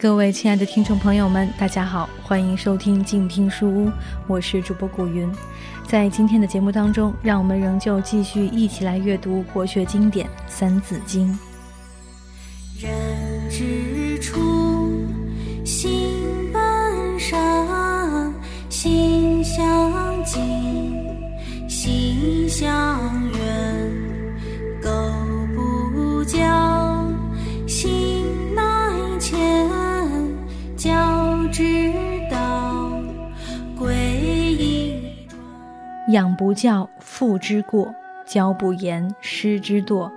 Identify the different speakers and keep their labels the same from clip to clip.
Speaker 1: 各位亲爱的听众朋友们，大家好，欢迎收听静听书屋，我是主播古云。在今天的节目当中，让我们仍旧继续一起来阅读国学经典《三字经》。
Speaker 2: 人知道，贵以专。
Speaker 1: 养不教，父之过；教不严，师之惰。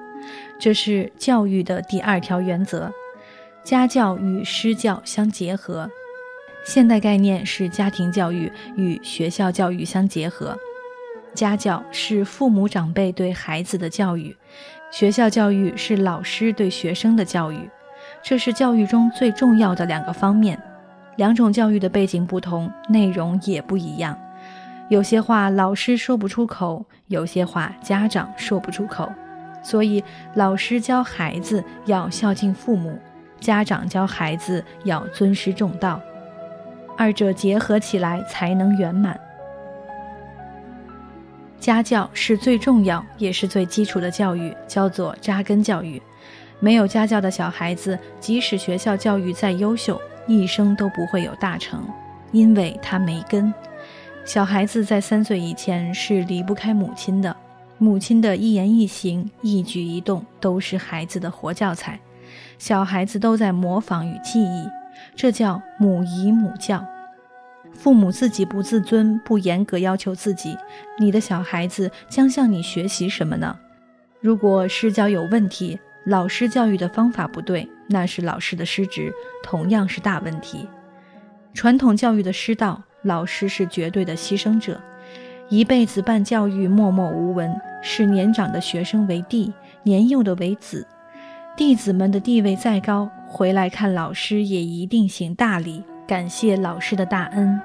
Speaker 1: 这是教育的第二条原则，家教与师教相结合。现代概念是家庭教育与学校教育相结合。家教是父母长辈对孩子的教育，学校教育是老师对学生的教育。这是教育中最重要的两个方面。两种教育的背景不同，内容也不一样。有些话老师说不出口，有些话家长说不出口。所以，老师教孩子要孝敬父母，家长教孩子要尊师重道，二者结合起来才能圆满。家教是最重要也是最基础的教育，叫做扎根教育。没有家教的小孩子，即使学校教育再优秀，一生都不会有大成，因为他没根。小孩子在三岁以前是离不开母亲的。母亲的一言一行、一举一动都是孩子的活教材，小孩子都在模仿与记忆，这叫母仪母教。父母自己不自尊、不严格要求自己，你的小孩子将向你学习什么呢？如果师教有问题，老师教育的方法不对，那是老师的失职，同样是大问题。传统教育的师道，老师是绝对的牺牲者。一辈子办教育，默默无闻，视年长的学生为弟，年幼的为子。弟子们的地位再高，回来看老师也一定行大礼，感谢老师的大恩。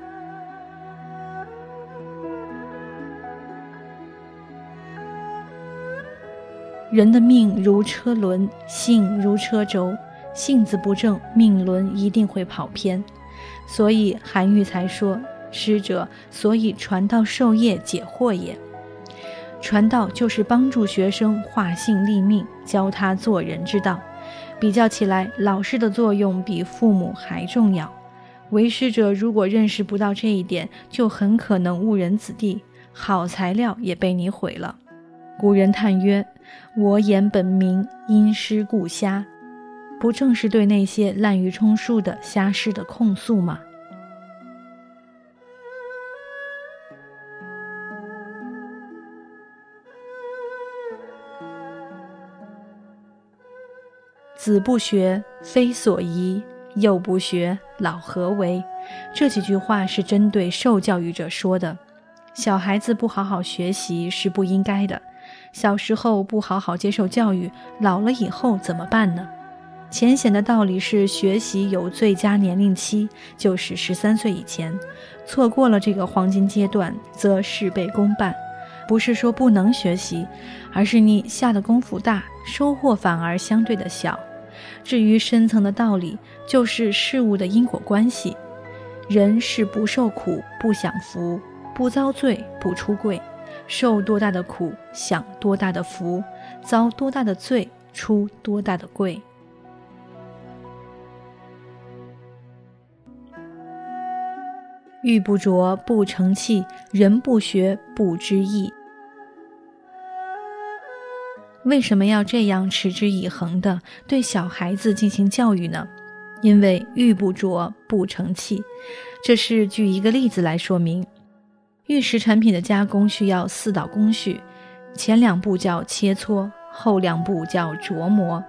Speaker 1: 人的命如车轮，性如车轴，性子不正，命轮一定会跑偏。所以韩愈才说。师者，所以传道授业解惑也。传道就是帮助学生化性立命，教他做人之道。比较起来，老师的作用比父母还重要。为师者如果认识不到这一点，就很可能误人子弟，好材料也被你毁了。古人叹曰：“我言本名，因师故瞎。”不正是对那些滥竽充数的瞎师的控诉吗？子不学，非所宜；幼不学，老何为？这几句话是针对受教育者说的。小孩子不好好学习是不应该的。小时候不好好接受教育，老了以后怎么办呢？浅显的道理是，学习有最佳年龄期，就是十三岁以前。错过了这个黄金阶段，则事倍功半。不是说不能学习，而是你下的功夫大，收获反而相对的小。至于深层的道理，就是事物的因果关系。人是不受苦不享福，不遭罪不出贵。受多大的苦，享多大的福；遭多大的罪，出多大的贵。玉不琢不成器，人不学不知义。为什么要这样持之以恒地对小孩子进行教育呢？因为玉不琢不成器，这是举一个例子来说明。玉石产品的加工需要四道工序，前两步叫切磋，后两步叫琢磨。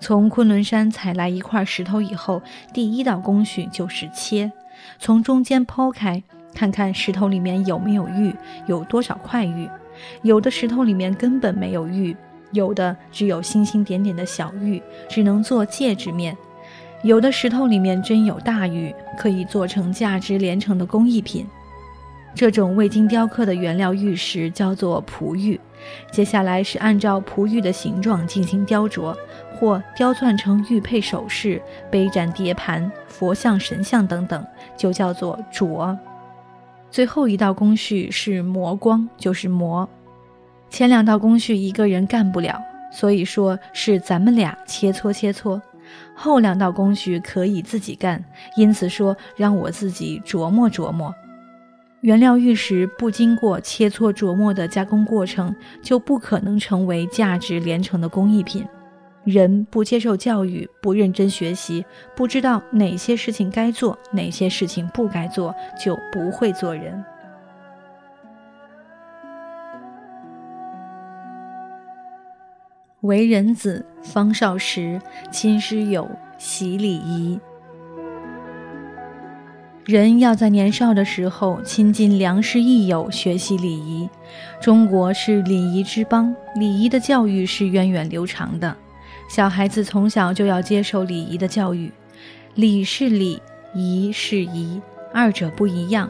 Speaker 1: 从昆仑山采来一块石头以后，第一道工序就是切，从中间剖开，看看石头里面有没有玉，有多少块玉。有的石头里面根本没有玉。有的只有星星点点的小玉，只能做戒指面；有的石头里面真有大玉，可以做成价值连城的工艺品。这种未经雕刻的原料玉石叫做璞玉。接下来是按照璞玉的形状进行雕琢，或雕钻成玉佩首饰、杯盏碟盘、佛像神像等等，就叫做琢。最后一道工序是磨光，就是磨。前两道工序一个人干不了，所以说是咱们俩切磋切磋。后两道工序可以自己干，因此说让我自己琢磨琢磨。原料玉石不经过切磋琢磨的加工过程，就不可能成为价值连城的工艺品。人不接受教育，不认真学习，不知道哪些事情该做，哪些事情不该做，就不会做人。为人子，方少时，亲师友，习礼仪。人要在年少的时候亲近良师益友，学习礼仪。中国是礼仪之邦，礼仪的教育是源远流长的。小孩子从小就要接受礼仪的教育。礼是礼，仪是仪，二者不一样。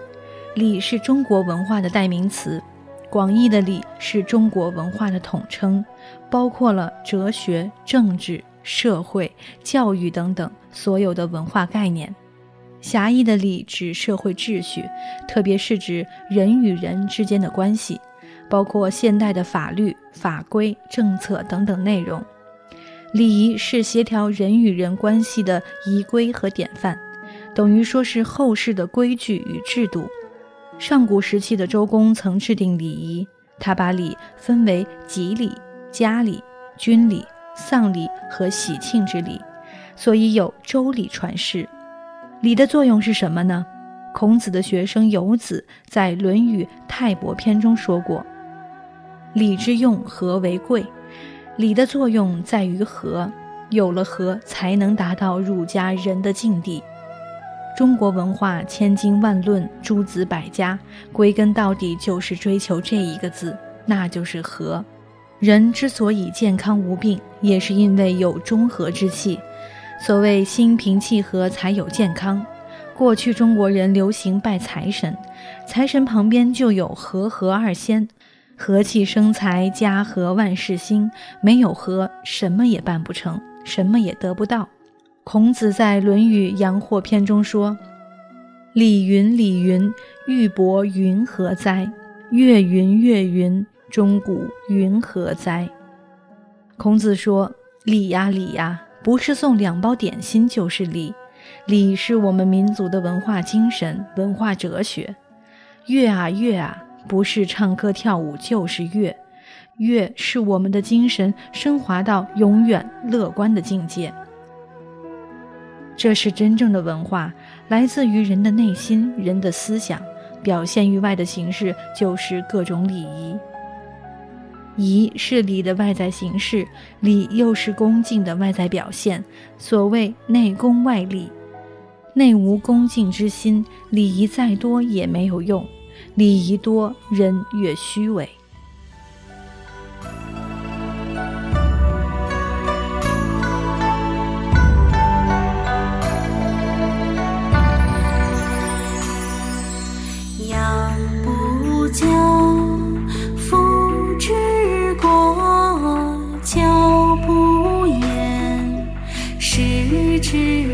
Speaker 1: 礼是中国文化的代名词，广义的礼是中国文化的统称，包括了哲学、政治、社会、教育等等所有的文化概念。狭义的礼指社会秩序，特别是指人与人之间的关系，包括现代的法律、法规、政策等等内容。礼仪是协调人与人关系的仪规和典范，等于说是后世的规矩与制度。上古时期的周公曾制定礼仪，他把礼分为吉礼、家礼、军礼、丧礼和喜庆之礼，所以有周礼传世。礼的作用是什么呢？孔子的学生游子在《论语泰伯篇》中说过：“礼之用，和为贵。”礼的作用在于和，有了和，才能达到儒家人的境地。中国文化千经万论，诸子百家，归根到底就是追求这一个字，那就是和。人之所以健康无病，也是因为有中和之气。所谓心平气和才有健康。过去中国人流行拜财神，财神旁边就有和合二仙，和气生财，家和万事兴。没有和，什么也办不成，什么也得不到。孔子在《论语阳货篇》中说：“礼云礼云，玉帛云何哉？月云月云，钟鼓云何哉？”孔子说：“礼呀礼呀。”不是送两包点心就是礼，礼是我们民族的文化精神、文化哲学。乐啊乐啊，不是唱歌跳舞就是乐，乐是我们的精神升华到永远乐观的境界。这是真正的文化，来自于人的内心、人的思想，表现于外的形式就是各种礼仪。仪是礼的外在形式，礼又是恭敬的外在表现。所谓内恭外礼，内无恭敬之心，礼仪再多也没有用。礼仪多，人越虚伪。好了，